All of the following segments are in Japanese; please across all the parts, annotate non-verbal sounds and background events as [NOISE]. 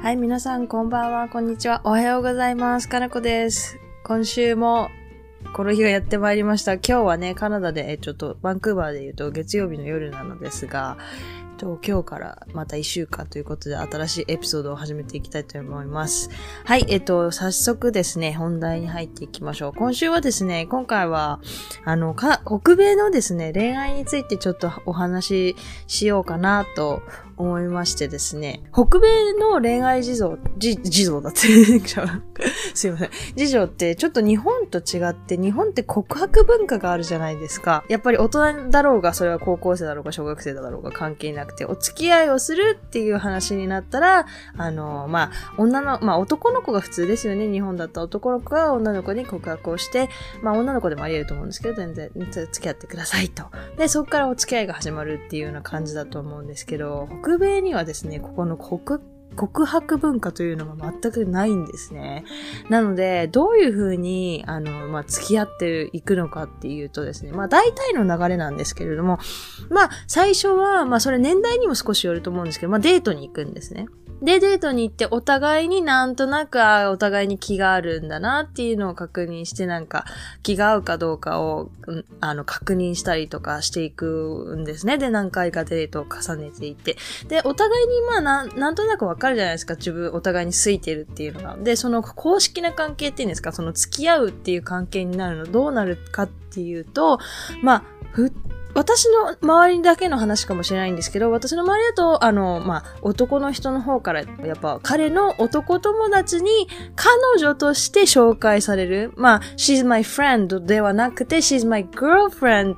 はい、皆さん、こんばんは、こんにちは。おはようございます。かなこです。今週も、この日がやってまいりました。今日はね、カナダで、ちょっと、バンクーバーで言うと、月曜日の夜なのですが、と今日からまた一週間ということで、新しいエピソードを始めていきたいと思います。はい、えっと、早速ですね、本題に入っていきましょう。今週はですね、今回は、あの、か、北米のですね、恋愛についてちょっとお話ししようかなと思いましてですね、北米の恋愛事情、じ、事情だって、[LAUGHS] すいません。事情ってちょっと日本と違って、日本って告白文化があるじゃないですか。やっぱり大人だろうが、それは高校生だろうが、小学生だろうが関係なくて、お付き合いをするっていう話になったら、あの、まあ、女の、まあ、男の子が普通ですよね。日本だった男の子が女の子に告白をして、まあ、女の子でもあり得ると思うんですけど、全然、付き合ってくださいと。で、そこからお付き合いが始まるっていうような感じだと思うんですけど、北米にはですね、ここの国、告白文化というのが全くないんですね。なので、どういうふうに、あの、まあ、付き合っていくのかっていうとですね、まあ、大体の流れなんですけれども、まあ、最初は、まあ、それ年代にも少しよると思うんですけど、まあ、デートに行くんですね。で、デートに行ってお互いになんとなく、あお互いに気があるんだなっていうのを確認して、なんか気が合うかどうかを、うんあの、確認したりとかしていくんですね。で、何回かデートを重ねていって。で、お互いにまあなん、なんとなくわかるじゃないですか。自分、お互いに好いてるっていうのが。で、その公式な関係っていうんですか、その付き合うっていう関係になるのどうなるかっていうと、まあ、ふ私の周りだけの話かもしれないんですけど、私の周りだと、あの、まあ、男の人の方から、やっぱ彼の男友達に彼女として紹介される。まあ、she's my friend ではなくて、she's my girlfriend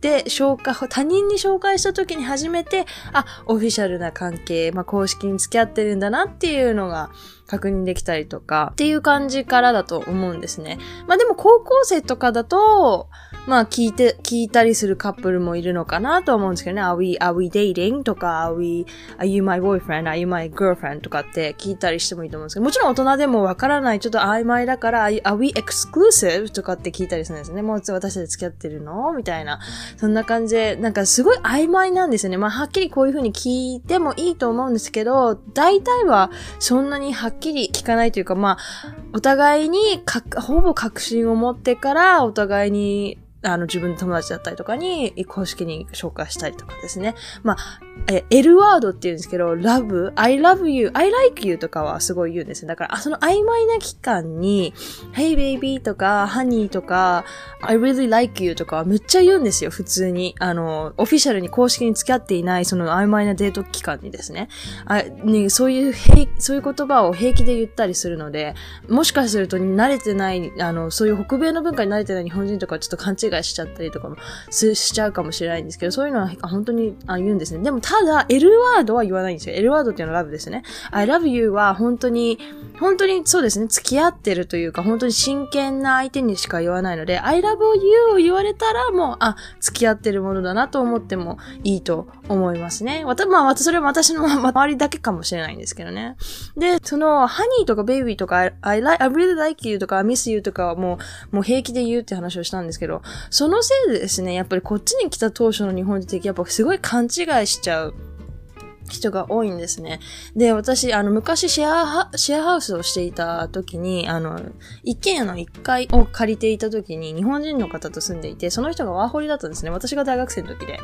で紹介、他人に紹介した時に初めて、あ、オフィシャルな関係、まあ、公式に付き合ってるんだなっていうのが確認できたりとか、っていう感じからだと思うんですね。まあ、でも高校生とかだと、まあ聞いて、聞いたりするカップルもいるのかなと思うんですけどね。Are we, are we dating? とか、Are we, are you my boyfriend? Are you my girlfriend? とかって聞いたりしてもいいと思うんですけど、もちろん大人でもわからない、ちょっと曖昧だから、Are, you- are we exclusive? とかって聞いたりするんですね。もう私たち付き合ってるのみたいな。そんな感じで、なんかすごい曖昧なんですよね。まあはっきりこういう風に聞いてもいいと思うんですけど、大体はそんなにはっきり聞かないというか、まあ、お互いにか、ほぼ確信を持ってから、お互いに、あの、自分の友達だったりとかに、公式に紹介したりとかですね。まあ、え、L ワードって言うんですけど、love, I love you, I like you とかはすごい言うんですね。だから、その曖昧な期間に、Hey baby とか、honey とか、I really like you とかはめっちゃ言うんですよ、普通に。あの、オフィシャルに公式に付き合っていない、その曖昧なデート期間にですね。あねそういう、そういう言葉を平気で言ったりするので、もしかすると慣れてない、あの、そういう北米の文化に慣れてない日本人とかちょっと勘違いしちゃったりとかもしちゃうかもしれないんですけど、そういうのは本当にあ言うんですね。でもただ、L ワードは言わないんですよ。L ワードっていうのはラブですね。I love you は本当に、本当にそうですね、付き合ってるというか、本当に真剣な相手にしか言わないので、I love you を言われたらもう、あ、付き合ってるものだなと思ってもいいと思いますね。わた、まあ、それは私の [LAUGHS] 周りだけかもしれないんですけどね。で、その、ハニーとかベイビーとか、I, I, like, I really like you とか、I miss you とかはもう、もう平気で言うって話をしたんですけど、そのせいでですね、やっぱりこっちに来た当初の日本人的やっぱすごい勘違いしちゃう。out. 人が多いんですね。で、私、あの、昔シェアハ、シェアハウスをしていた時に、あの、一軒家の一階を借りていた時に、日本人の方と住んでいて、その人がワーホリだったんですね。私が大学生の時で。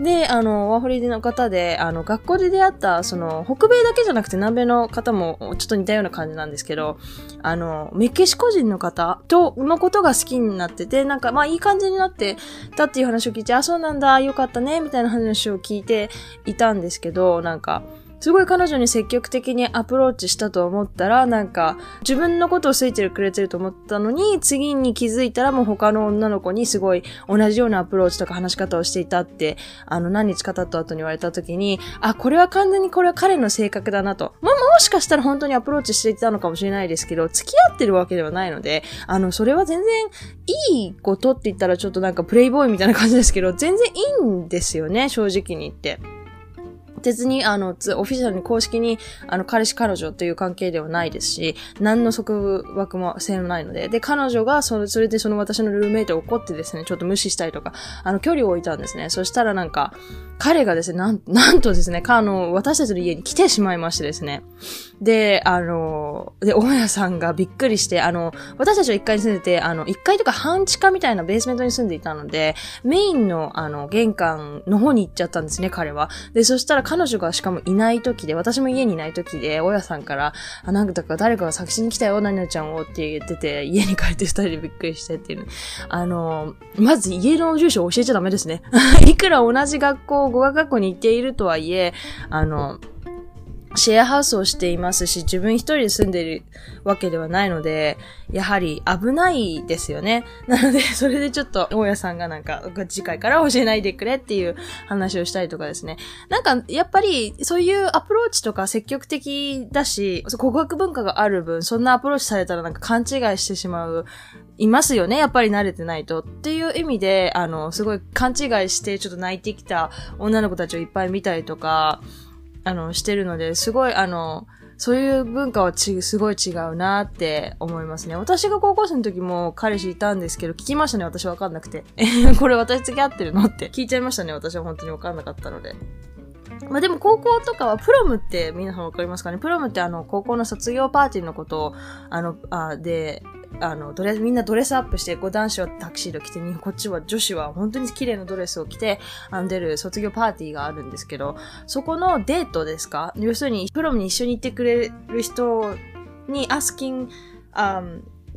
で、あの、ワーホリの方で、あの、学校で出会った、その、北米だけじゃなくて南米の方も、ちょっと似たような感じなんですけど、あの、メキシコ人の方と、のことが好きになってて、なんか、まあ、いい感じになってたっていう話を聞いて、あ、そうなんだ、よかったね、みたいな話を聞いていたんですけど、なんか、すごい彼女に積極的にアプローチしたと思ったら、なんか、自分のことを好いてくれてると思ったのに、次に気づいたらもう他の女の子にすごい同じようなアプローチとか話し方をしていたって、あの、何日か経った後に言われた時に、あ、これは完全にこれは彼の性格だなと。まあ、もしかしたら本当にアプローチしていたのかもしれないですけど、付き合ってるわけではないので、あの、それは全然いいことって言ったらちょっとなんかプレイボーイみたいな感じですけど、全然いいんですよね、正直に言って。別に、あの、つオフィシャルに公式に、あの、彼氏彼女という関係ではないですし、何の束縛もせないので、で、彼女が、それ、それでその私のルーメイトを怒ってですね、ちょっと無視したりとか、あの、距離を置いたんですね。そしたらなんか、彼がですね、なん、[LAUGHS] なんとですね、あの、私たちの家に来てしまいましてですね。で、あの、で、大家さんがびっくりして、あの、私たちは1階に住んでて、あの、1階とか半地下みたいなベースメントに住んでいたので、メインの、あの、玄関の方に行っちゃったんですね、彼は。で、そしたら彼女がしかもいない時で、私も家にいない時で、大家さんから、あ、なんか誰かが作詞に来たよ、何々ちゃんをって言ってて、家に帰って二人でびっくりしてっていう、あの、まず家の住所を教えちゃダメですね。[LAUGHS] いくら同じ学校、語学学校に行っているとはいえ、あの、シェアハウスをしていますし、自分一人で住んでるわけではないので、やはり危ないですよね。なので、[LAUGHS] それでちょっと、大家さんがなんか、次回から教えないでくれっていう話をしたりとかですね。なんか、やっぱり、そういうアプローチとか積極的だし、告白文化がある分、そんなアプローチされたらなんか勘違いしてしまう、いますよね。やっぱり慣れてないと。っていう意味で、あの、すごい勘違いしてちょっと泣いてきた女の子たちをいっぱい見たりとか、あの、してるので、すごい、あの、そういう文化はち、すごい違うなって思いますね。私が高校生の時も彼氏いたんですけど、聞きましたね、私わかんなくて。え [LAUGHS] これ私付き合ってるのって聞いちゃいましたね、私は本当にわかんなかったので。まあでも高校とかはプロムって皆さんわかりますかね？プロムってあの高校の卒業パーティーのことを、あの、あで、あの、ドレス、みんなドレスアップして、こう男子はタクシード着て、こっちは女子は本当に綺麗なドレスを着て、あの、出る卒業パーティーがあるんですけど、そこのデートですか？要するに、プロムに一緒に行ってくれる人に、アスキン、あ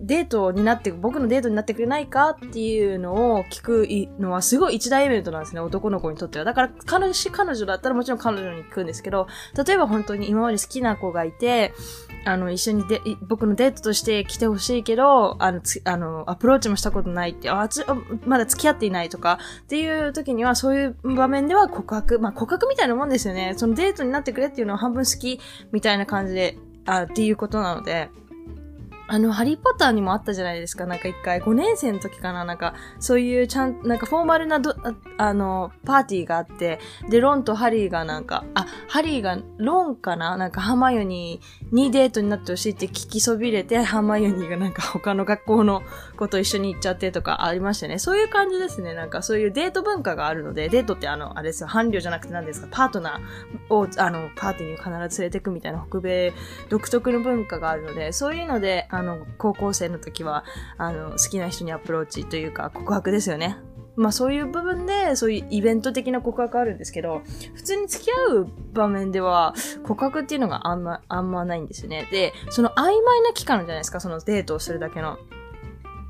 デートになって、僕のデートになってくれないかっていうのを聞くのはすごい一大イベントなんですね、男の子にとっては。だから、彼氏、彼女だったらもちろん彼女に聞くんですけど、例えば本当に今まで好きな子がいて、あの、一緒にで、僕のデートとして来てほしいけど、あの、つあの、アプローチもしたことないって、あ、つ、まだ付き合っていないとか、っていう時には、そういう場面では告白、まあ、告白みたいなもんですよね。そのデートになってくれっていうのは半分好き、みたいな感じで、あ、っていうことなので、あの、ハリーポッターにもあったじゃないですか。なんか一回、5年生の時かななんか、そういうちゃん、なんかフォーマルなど、ああの、パーティーがあって、で、ロンとハリーがなんか、あ、ハリーが、ロンかな？なんかハマヨニーにデートになってほしいって聞きそびれて、ハマヨニーがなんか他の学校の子と一緒に行っちゃってとかありましたね。そういう感じですね。なんかそういうデート文化があるので、デートってあの、あれですよ、伴侶じゃなくて何ですか、パートナーを、あの、パーティーに必ず連れてくみたいな北米独特の文化があるので、そういうので、ああの、高校生の時は、あの、好きな人にアプローチというか、告白ですよね。まあそういう部分で、そういうイベント的な告白あるんですけど、普通に付き合う場面では、告白っていうのがあんま、あんまないんですよね。で、その曖昧な期間じゃないですか、そのデートをするだけの。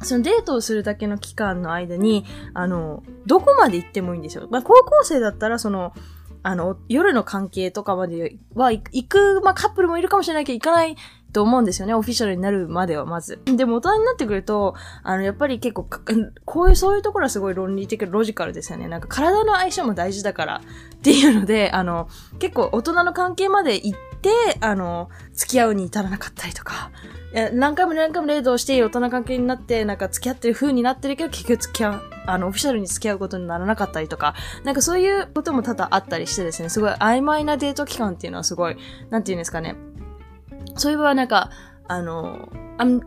そのデートをするだけの期間の間に、あの、どこまで行ってもいいんですよ。まあ高校生だったら、その、あの、夜の関係とかまでは行く、まあカップルもいるかもしれないけど行かないと思うんですよね。オフィシャルになるまでは、まず。でも、大人になってくると、あの、やっぱり結構、[LAUGHS] こういう、そういうところはすごい論理的、ロジカルですよね。なんか、体の相性も大事だから、っていうので、あの、結構、大人の関係まで行って、あの、付き合うに至らなかったりとか、何回も何回もレードをして大人関係になって、なんか付き合ってる風になってるけど、結局付き合う、あの、オフィシャルに付き合うことにならなかったりとか、なんかそういうことも多々あったりしてですね、すごい曖昧なデート期間っていうのはすごい、なんていうんですかね、そういえばなんか、あの、I'm,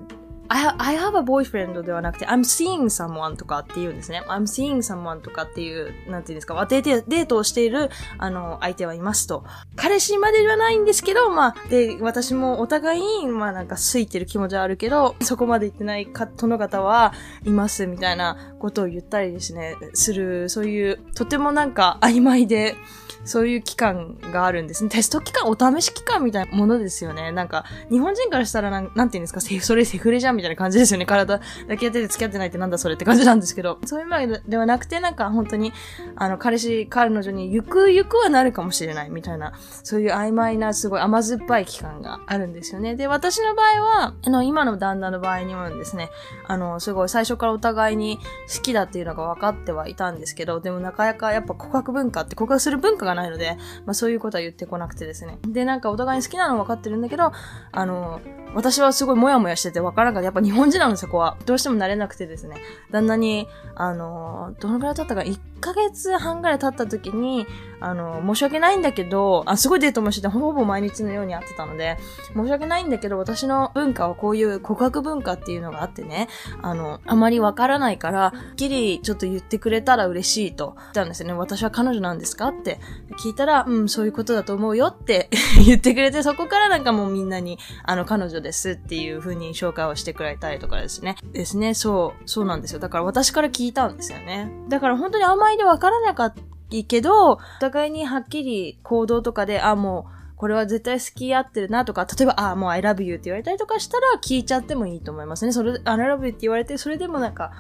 I, I have a boyfriend ではなくて、I'm seeing someone とかっていうんですね。I'm seeing someone とかっていう、なんていうんですか、デーデートをしている、あの、相手はいますと。彼氏までではないんですけど、まあ、で、私もお互い、まあなんか、好いてる気持ちはあるけど、そこまで行ってないか、殿方はいます、みたいなことを言ったりですね、する、そういう、とてもなんか曖昧で、そういう期間があるんですね。テスト期間、お試し期間みたいなものですよね。なんか、日本人からしたらなん、なんて言うんですか、それセフレじゃんみたいなたいな感じですよね。体だけやってて付き合ってないってなんだそれって感じなんですけど、そういうわけではなくて、なんか本当に、あの、彼氏、彼女にゆくゆくはなるかもしれないみたいな、そういう曖昧な、すごい甘酸っぱい期間があるんですよね。で、私の場合は、あの、今の旦那の場合にもですね、あの、すごい最初からお互いに好きだっていうのが分かってはいたんですけど、でもなかなかやっぱ告白文化って告白する文化がないので、まあそういうことは言ってこなくてですね。で、なんかお互いに好きなの分かってるんだけど、あの、私はすごいモヤモヤしてて分からなかった。やっぱ日本人なんですよこは。どうしても慣れなくてですね。旦那に、あの、どのくらい経ったか、ヶ月半ぐらい経った時に、あの、申し訳ないんだけど、あ、すごいデートもしてて、ほぼ毎日のように会ってたので、申し訳ないんだけど、私の文化はこういう告白文化っていうのがあってね、あの、あまりわからないから、っきりちょっと言ってくれたら嬉しいと言ったんですよね。私は彼女なんですかって聞いたら、うん、そういうことだと思うよって [LAUGHS] 言ってくれて、そこからなんかもうみんなに、あの、彼女ですっていう風に紹介をしてくれたりとかですね。ですね、そう、そうなんですよ。だから私から聞いたんですよね。だから本当に甘いでわからなかったけど、お互いにはっきり行動とかで、あ、もう、これは絶対好き合ってるなとか、例えば、あ、もう I love you って言われたりとかしたら聞いちゃってもいいと思いますね。それ、I love you って言われて、それでもなんか、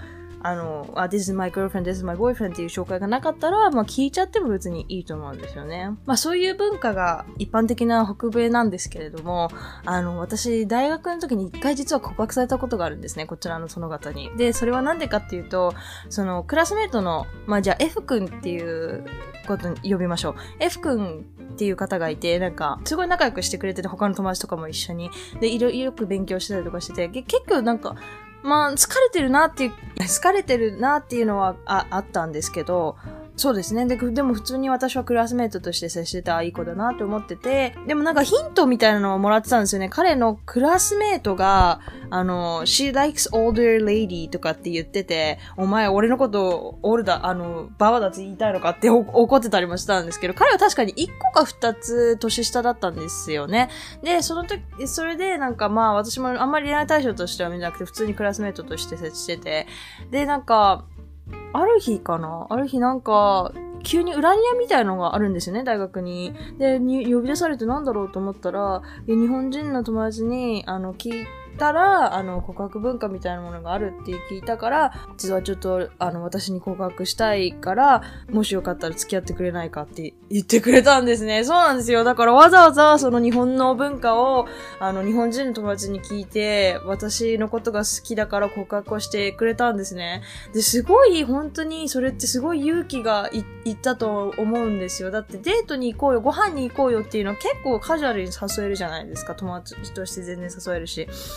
あの、あ、this is my girlfriend, this is my boyfriend っていう紹介がなかったら、まあ聞いちゃっても別にいいと思うんですよね。まあそういう文化が一般的な北米なんですけれども、あの、私、大学の時に一回実は告白されたことがあるんですね、こちらのその方に。で、それはなんでかっていうと、その、クラスメートの、まあじゃあ F 君っていうことに呼びましょう。F 君っていう方がいて、なんか、すごい仲良くしてくれてて、他の友達とかも一緒に。で、いろいろよく勉強してたりとかしてて、結構なんか、まあ、疲れてるなっていう、[LAUGHS] 疲れてるなっていうのはああったんですけど、そうですね。で、でも普通に私はクラスメートとして接してたいい子だなって思ってて、でもなんかヒントみたいなのをもらってたんですよね。彼のクラスメートが、あの、she likes older lady とかって言ってて、お前俺のことオールだ、あの、ババだって言いたいのかって怒ってたりもしたんですけど、彼は確かに1個か2つ年下だったんですよね。で、その時、それでなんかまあ私もあんまり恋愛対象としては見なくて、普通にクラスメートとして接してて、で、なんか、ある日かな？ある日なんか、急に裏庭みたいのがあるんですよね、大学に。で、に呼び出されてなんだろうと思ったら、日本人の友達に、あの、聞いてたら、あの、告白文化みたいなものがあるって聞いたから、実はちょっと、あの、私に告白したいから、もしよかったら付き合ってくれないかって言ってくれたんですね。そうなんですよ。だからわざわざその日本の文化を、あの、日本人の友達に聞いて、私のことが好きだから告白をしてくれたんですね。で、すごい、本当に、それってすごい勇気がいいったと思うんですよ。だってデートに行こうよ、ご飯に行こうよっていうのは結構カジュアルに誘えるじゃないですか。友達として全然誘えるし。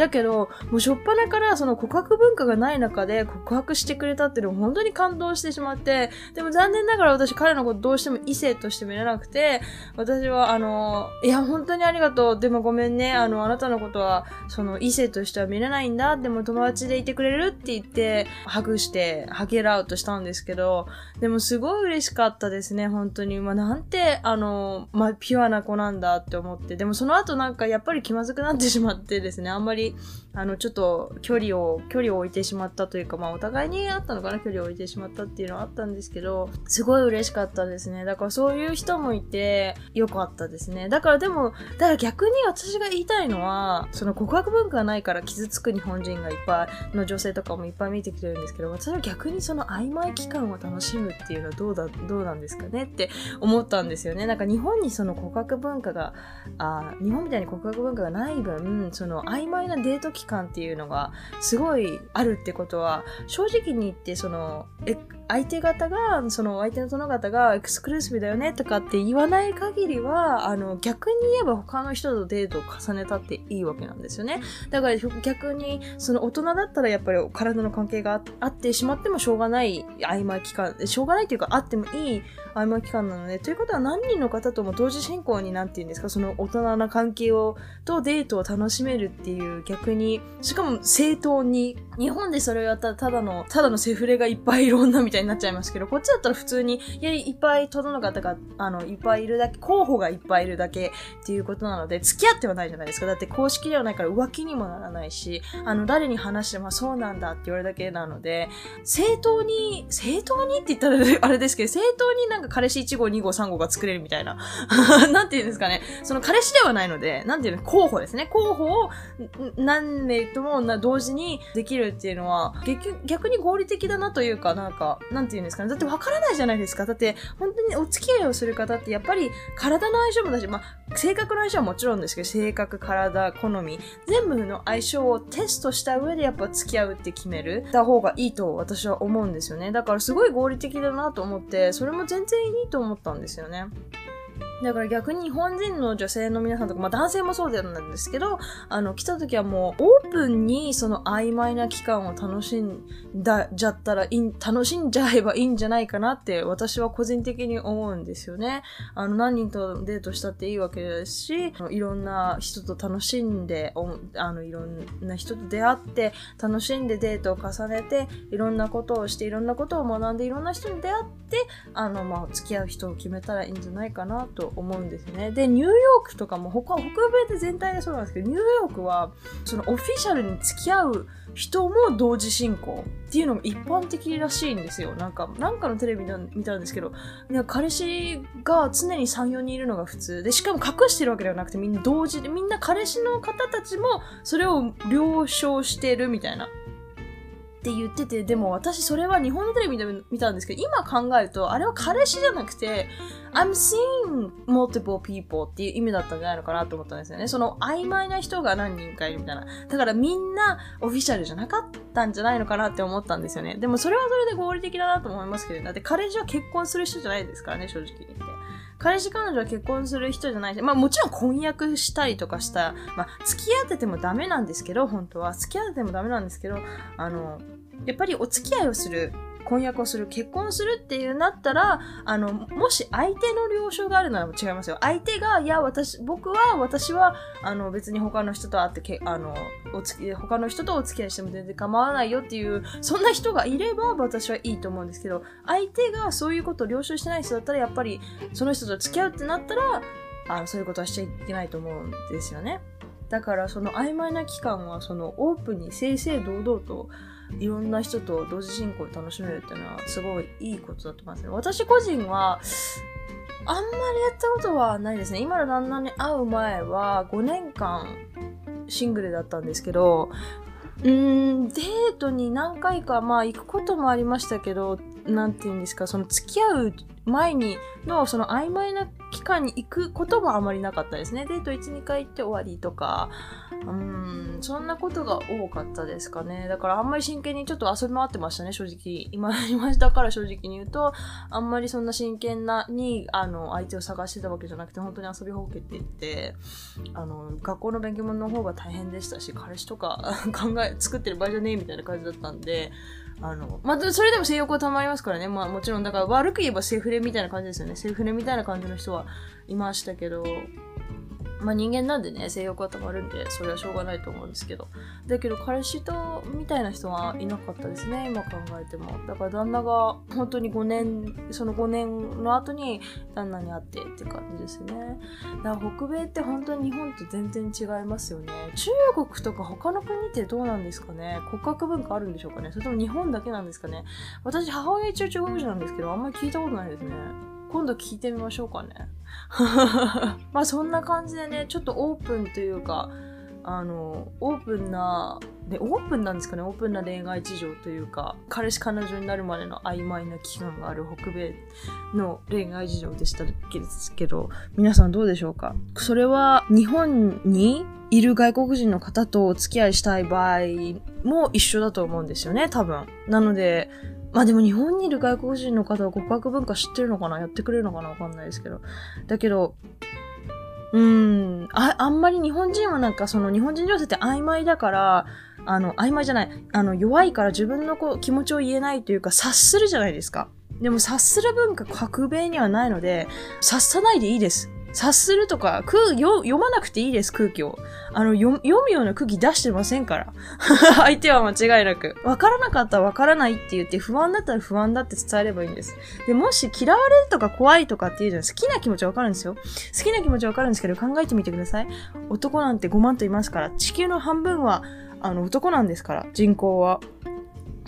だけど、もうしょっぱなからその告白文化がない中で告白してくれたっていうのを本当に感動してしまって、でも残念ながら私彼のことどうしても異性として見れなくて、私はあの、いや本当にありがとう。でもごめんね。あの、あなたのことはその異性としては見れないんだ。でも友達でいてくれるって言って、ハグして、ハゲラウトしたんですけど、でもすごい嬉しかったですね。本当に。まあ、なんて、あの、まあ、ピュアな子なんだって思って。でもその後なんかやっぱり気まずくなってしまってですね。あんまり right. あの、ちょっと距離を、距離を置いてしまったというか、まあお互いにあったのかな、距離を置いてしまったっていうのはあったんですけど、すごい嬉しかったですね。だからそういう人もいて、よかったですね。だからでも、だから逆に私が言いたいのは、その告白文化がないから傷つく日本人がいっぱいの女性とかもいっぱい見てきてるんですけど、私は逆にその曖昧期間を楽しむっていうのはどうだ、どうなんですかねって思ったんですよね。なんか日本にその告白文化が、あ日本みたいに告白文化がない分、その曖昧なデート期間っていうのがすごいあるってことは、正直に言ってその、え、相手方が、その相手の殿方がエクスクルーシブだよねとかって言わない限りは、あの、逆に言えば他の人とデートを重ねたっていいわけなんですよね。だから逆に、その大人だったらやっぱり体の関係があってしまってもしょうがない曖昧期間、しょうがないというかあってもいい曖昧期間なので、ということは何人の方とも同時進行になんて言うんですか、その大人な関係を、とデートを楽しめるっていう逆に、しかも正当に、日本でそれをやったらただの、ただのセフレがいっぱいいる女みたいになっちゃいますけど、こっちだったら普通に、いや、いっぱい殿の方が、あの、いっぱいいるだけ、候補がいっぱいいるだけっていうことなので、付き合ってはないじゃないですか。だって公式ではないから浮気にもならないし、あの、誰に話してもそうなんだって言われるだけなので、正当に、正当にって言ったらあれですけど、正当になんかなんか彼氏1号、2号、3号が作れるみたいな。[LAUGHS] なんて言うんですかね。その彼氏ではないので、なんていうの、候補ですね。候補を何名とも同時にできるっていうのは、逆に合理的だなというか、なんか、なんて言うんですかね。だってわからないじゃないですか。だって、本当にお付き合いをする方って、やっぱり体の相性もだし、まあ、性格の相性はもちろんですけど、性格、体、好み、全部の相性をテストした上でやっぱ付き合うって決める、た方がいいと私は思うんですよね。だからすごい合理的だなと思って、それも全然いいと思ったんですよね。だから逆に日本人の女性の皆さんとか、まあ男性もそうでなんですけど、あの、来た時はもうオープンにその曖昧な期間を楽しんだ、じゃったらいい、楽しんじゃえばいいんじゃないかなって私は個人的に思うんですよね。あの、何人とデートしたっていいわけですし、いろんな人と楽しんで、あの、いろんな人と出会って、楽しんでデートを重ねて、いろんなことをして、いろんなことを学んで、いろんな人に出会って、あの、まあ、付き合う人を決めたらいいんじゃないかなと思うんですね。で、ニューヨークとかも他、北米で全体でそうなんですけど、ニューヨークは、そのオフィシャルに付き合う人も同時進行っていうのも一般的らしいんですよ。なんか、なんかのテレビで見たんですけど、彼氏が常に3、4人いるのが普通で、しかも隠してるわけではなくてみんな同時で、みんな彼氏の方たちもそれを了承してるみたいな。って言ってて、でも私それは日本のテレビで見たんですけど、今考えると、あれは彼氏じゃなくて、I'm seeing multiple people っていう意味だったんじゃないのかなと思ったんですよね。その曖昧な人が何人かいるみたいな。だからみんなオフィシャルじゃなかったんじゃないのかなって思ったんですよね。でもそれはそれで合理的だなと思いますけど、だって彼氏は結婚する人じゃないですからね、正直言って。彼氏彼女は結婚する人じゃないし、まあもちろん婚約したりとかした、まあ付き合っててもダメなんですけど、本当は。付き合っててもダメなんですけど、あの、やっぱりお付き合いをする婚約をする、結婚するっていうなったら、あの、もし相手の了承があるなら違いますよ。相手が、いや、私、僕は、私は、あの、別に他の人と会ってけ、あの、おつき、他の人とお付き合いしても全然構わないよっていう、そんな人がいれば、私はいいと思うんですけど、相手がそういうことを了承してない人だったら、やっぱり、その人と付き合うってなったら、あの、そういうことはしちゃいけないと思うんですよね。だから、その曖昧な期間は、その、オープンに正々堂々と、いろんな人と同時進行で楽しめるっていうのはすごいいいことだと思いますね。私個人は、あんまりやったことはないですね。今の旦那に会う前は5年間シングルだったんですけど、うーん、デートに何回かまあ行くこともありましたけど、なんて言うんですか、その付き合う前にのその曖昧な期間に行くこともあまりなかったですね。デート1、2回行って終わりとか、うん、そんなことが多かったですかね。だからあんまり真剣にちょっと遊び回ってましたね、正直。今、今だから正直に言うと、あんまりそんな真剣なに、あの、相手を探してたわけじゃなくて、本当に遊びほうけていって、あの、学校の勉強の方が大変でしたし、彼氏とか考え、作ってる場合じゃねえみたいな感じだったんで、あの、まあ、それでも性欲はたまりますからね。まあ、もちろん、だから悪く言えばセフレみたいな感じですよね。セフレみたいな感じの人はいましたけど、まあ人間なんでね、性欲はたまるんで、それはしょうがないと思うんですけど。だけど、彼氏と、みたいな人はいなかったですね、今考えても。だから旦那が、本当に5年、その5年の後に旦那に会ってって感じですね。だから北米って本当に日本と全然違いますよね。中国とか他の国ってどうなんですかね骨格文化あるんでしょうかねそれとも日本だけなんですかね私、母親一応中国人なんですけど、あんまり聞いたことないですね。今度聞いてみましょうかね。[LAUGHS] まあそんな感じでね、ちょっとオープンというか、あの、オープンな、で、オープンなんですかねオープンな恋愛事情というか、彼氏彼女になるまでの曖昧な期間がある北米の恋愛事情でしたですけど、皆さんどうでしょうか？それは日本にいる外国人の方とお付き合いしたい場合も一緒だと思うんですよね、多分。なので、まあでも日本にいる外国人の方は告白文化知ってるのかな？やってくれるのかな？わかんないですけど。だけど、うん、あ、あんまり日本人はなんかその日本人女性って曖昧だから、あの、曖昧じゃない、あの、弱いから自分のこう気持ちを言えないというか、察するじゃないですか。でも察する文化、革米にはないので、察さないでいいです。察するとか、空、読まなくていいです、空気を。あの、読むような空気出してませんから。[LAUGHS] 相手は間違いなく。わからなかったらわからないって言って、不安だったら不安だって伝えればいいんです。で、もし嫌われるとか怖いとかっていうじゃん好きな気持ちわかるんですよ。好きな気持ちわかるんですけど、考えてみてください。男なんて5万といますから、地球の半分は、あの、男なんですから、人口は。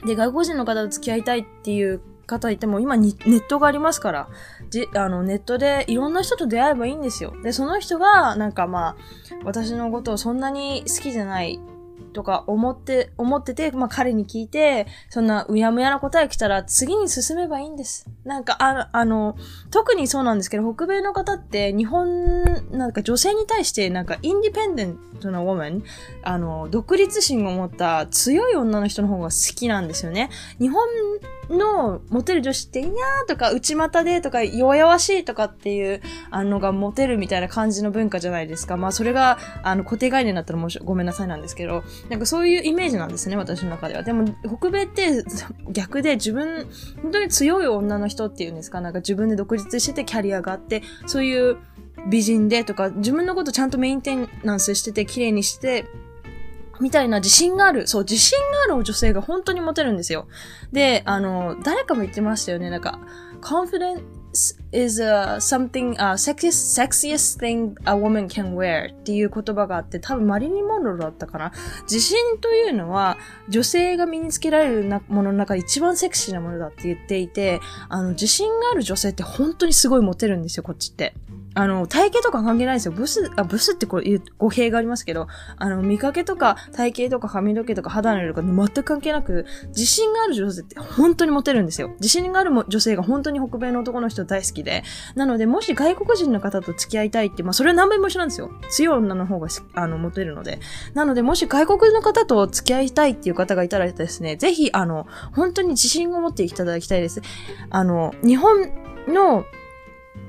で、外国人の方と付き合いたいっていう方いても、今にネットがありますから、じ、あの、ネットでいろんな人と出会えばいいんですよ。で、その人が、なんかまあ、私のことをそんなに好きじゃないとか思って、思ってて、まあ彼に聞いて、そんなうやむやな答え来たら次に進めばいいんです。なんか、ああの、特にそうなんですけど、北米の方って日本、なんか女性に対してなんかインディペンデントなウォメン、あの、独立心を持った強い女の人の方が好きなんですよね。日本のモテる女子って、いやーとか内股でとか弱々しいとかっていうあのがモテるみたいな感じの文化じゃないですか。まあそれがあの固定概念だったらもしごめんなさいなんですけど、なんかそういうイメージなんですね、私の中では。でも北米って [LAUGHS] 逆で自分、本当に強い女の人っていうんですか、なんか自分で独立しててキャリアがあって、そういう美人でとか、自分のことちゃんとメインテナンスしてて、綺麗にして、みたいな自信がある、そう、自信がある女性が本当にモテるんですよ。で、あの、誰かも言ってましたよね。なんか、confidence is a something, a sexiest, sexiest thing a woman can wear っていう言葉があって、多分マリリン・モンローだったかな。自信というのは、女性が身につけられるものの中で一番セクシーなものだって言っていて、あの、自信がある女性って本当にすごいモテるんですよ、こっちって。あの、体型とか関係ないんですよ。ブス、あ、ブスってこういう語弊がありますけど、あの、見かけとか体型とか髪の毛とか肌の色とか全く関係なく、自信がある女性って本当にモテるんですよ。自信がある女性が本当に北米の男の人大好きで。なので、もし外国人の方と付き合いたいって、まあ、それは何倍も一緒なんですよ。強い女の方が、あの、モテるので。なので、もし外国の方と付き合いたいっていう方がいたらですね、ぜひ、あの、本当に自信を持っていただきたいです。あの、日本の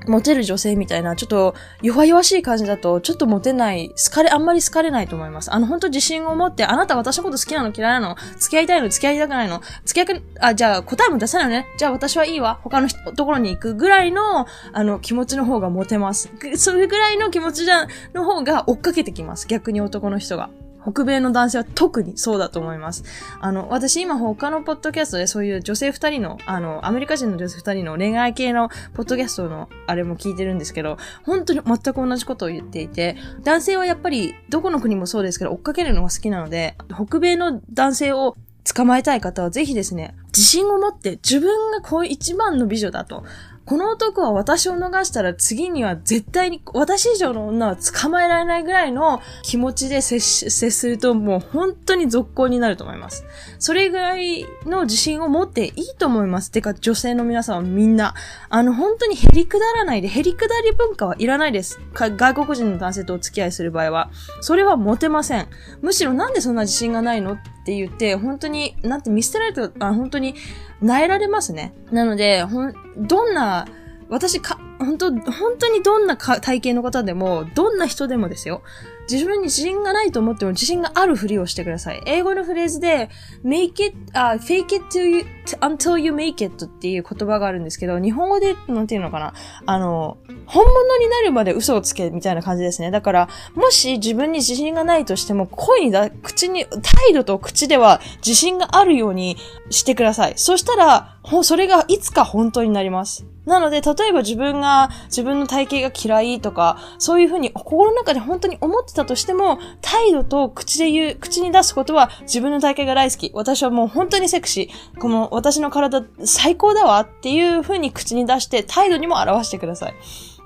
モテる女性みたいな、ちょっと弱々しい感じだと、ちょっとモテない、好かれ、あんまり好かれないと思います。あの、本当自信を持って、あなた私のこと好きなの嫌いなの付き合いたいの付き合いたくないの付き合いあ、じゃあ答えも出せないのね。じゃあ私はいいわ。他のところに行くぐらいの、あの、気持ちの方がモテます。それぐらいの気持ちじゃ、の方が追っかけてきます。逆に男の人が。北米の男性は特にそうだと思います。あの、私今他のポッドキャストでそういう女性二人の、あの、アメリカ人の女性二人の恋愛系のポッドキャストのあれも聞いてるんですけど、本当に全く同じことを言っていて、男性はやっぱりどこの国もそうですけど追っかけるのが好きなので、北米の男性を捕まえたい方はぜひですね、自信を持って自分がこう一番の美女だと。この男は私を逃したら次には絶対に私以上の女は捕まえられないぐらいの気持ちで接接するともう本当に続行になると思います。それぐらいの自信を持っていいと思います。てか女性の皆さんはみんな。あの本当にへりくだらないで、へりくだり文化はいらないです。外国人の男性とお付き合いする場合は。それはモテません。むしろなんでそんな自信がないの？って言って、本当に、なんて見捨てられた、あ本当に、萎えられますね。なので、ほん、どんな、私か、本当本当にどんな体型の方でも、どんな人でもですよ。自分に自信がないと思っても自信があるふりをしてください。英語のフレーズで、make it, uh, fake it to you, until you make it っていう言葉があるんですけど、日本語で、なんていうのかな？あの、本物になるまで嘘をつけみたいな感じですね。だから、もし自分に自信がないとしても、声にだ、口に、態度と口では自信があるようにしてください。そしたら、ほそれがいつか本当になります。なので、例えば自分が、自分の体型が嫌いとか、そういうふうに心の中で本当に思ってたとしても、態度と口で言う、口に出すことは自分の体型が大好き。私はもう本当にセクシー。この私の体最高だわっていうふうに口に出して態度にも表してください。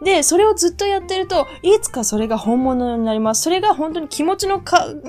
で、それをずっとやってると、いつかそれが本物になります。それが本当に気持ちの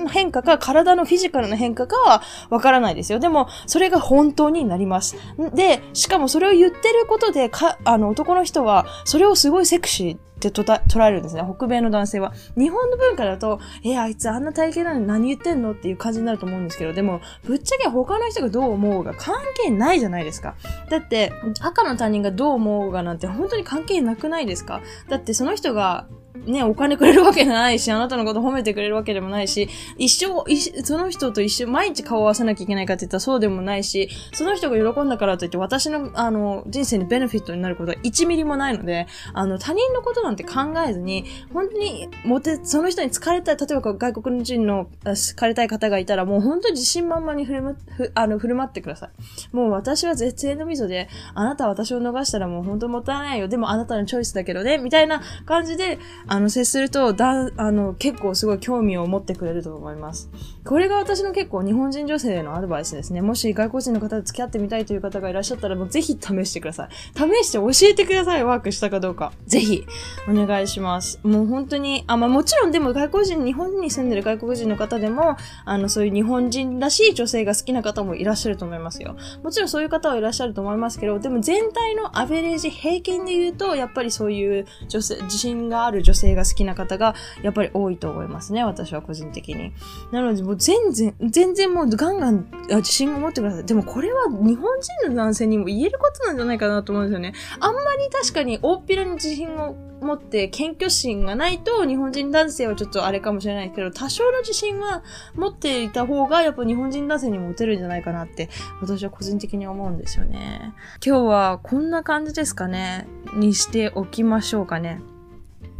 変化か、体のフィジカルの変化かはわからないですよ。でも、それが本当になります。で、しかもそれを言ってることで、か、あの、男の人は、それをすごいセクシーって捉えるんですね。北米の男性は。日本の文化だと、え、あいつあんな体型なのに何言ってんのっていう感じになると思うんですけど、でも、ぶっちゃけ他の人がどう思うが関係ないじゃないですか。だって、赤の他人がどう思うがなんて本当に関係なくないですか？だってその人がね、お金くれるわけじゃないし、あなたのこと褒めてくれるわけでもないし、一生、その人と一緒、毎日顔を合わせなきゃいけないかって言ったらそうでもないし、その人が喜んだからといって私の、あの、人生にベネフィットになることは1ミリもないので、あの、他人のことなんて考えずに、本当に、モテ、その人に疲れたい、例えば外国人の疲れたい方がいたら、もう本当に自信満々に振る舞、あの、振る舞ってください。もう私は絶世の溝で、あなたは私を逃したらもう本当もったいないよ。でもあなたのチョイスだけどね、みたいな感じで、あの、接すると、だ、あの、結構すごい興味を持ってくれると思います。これが私の結構日本人女性へのアドバイスですね。もし外国人の方と付き合ってみたいという方がいらっしゃったら、もうぜひ試してください。試して教えてください。ワークしたかどうか。ぜひ、お願いします。もう本当に、あ、まあもちろんでも外国人、日本に住んでる外国人の方でも、あの、そういう日本人らしい女性が好きな方もいらっしゃると思いますよ。もちろんそういう方はいらっしゃると思いますけど、でも全体のアベレージ平均で言うと、やっぱりそういう女性、自信がある女性女性が好きな方がやっぱり多いと思いますね。私は個人的に。なので、もう全然、全然もうガンガン自信を持ってください。でもこれは日本人の男性にも言えることなんじゃないかなと思うんですよね。あんまり確かに大っぴらに自信を持って謙虚心がないと日本人男性はちょっとあれかもしれないけど、多少の自信は持っていた方がやっぱ日本人男性にモテるんじゃないかなって私は個人的に思うんですよね。今日はこんな感じですかね。にしておきましょうかね。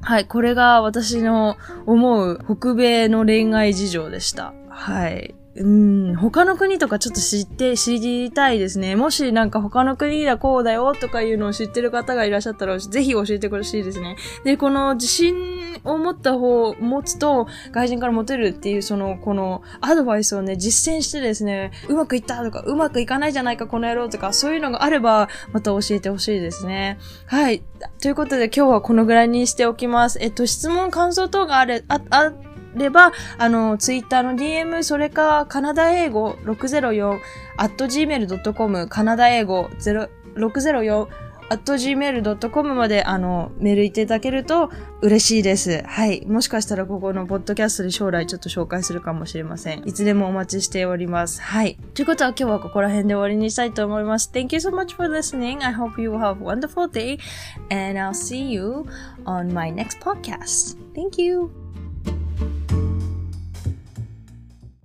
はい、これが私の思う北米の恋愛事情でした。はい。うん、他の国とかちょっと知って、知りたいですね。もしなんか他の国だこうだよとかいうのを知ってる方がいらっしゃったら、ぜひ教えてほしいですね。で、この自信を持った方を、持つと外人からモテるっていう、その、このアドバイスをね、実践してですね、うまくいったとか、うまくいかないじゃないか、この野郎とか、そういうのがあれば、また教えてほしいですね。はい。ということで今日はこのぐらいにしておきます。えっと、質問、感想等があれ、あ、あ、れば、あの、ツイッターの DM、それか、カナダ英語604、at gmail.com、カナダ英語604、at gmail.com まで、あの、メールいただけると嬉しいです。はい。もしかしたらここのポッドキャストで将来ちょっと紹介するかもしれません。いつでもお待ちしております。はい。ということは今日はここら辺で終わりにしたいと思います。Thank you so much for listening. I hope you have a wonderful day and I'll see you on my next podcast. Thank you. thank you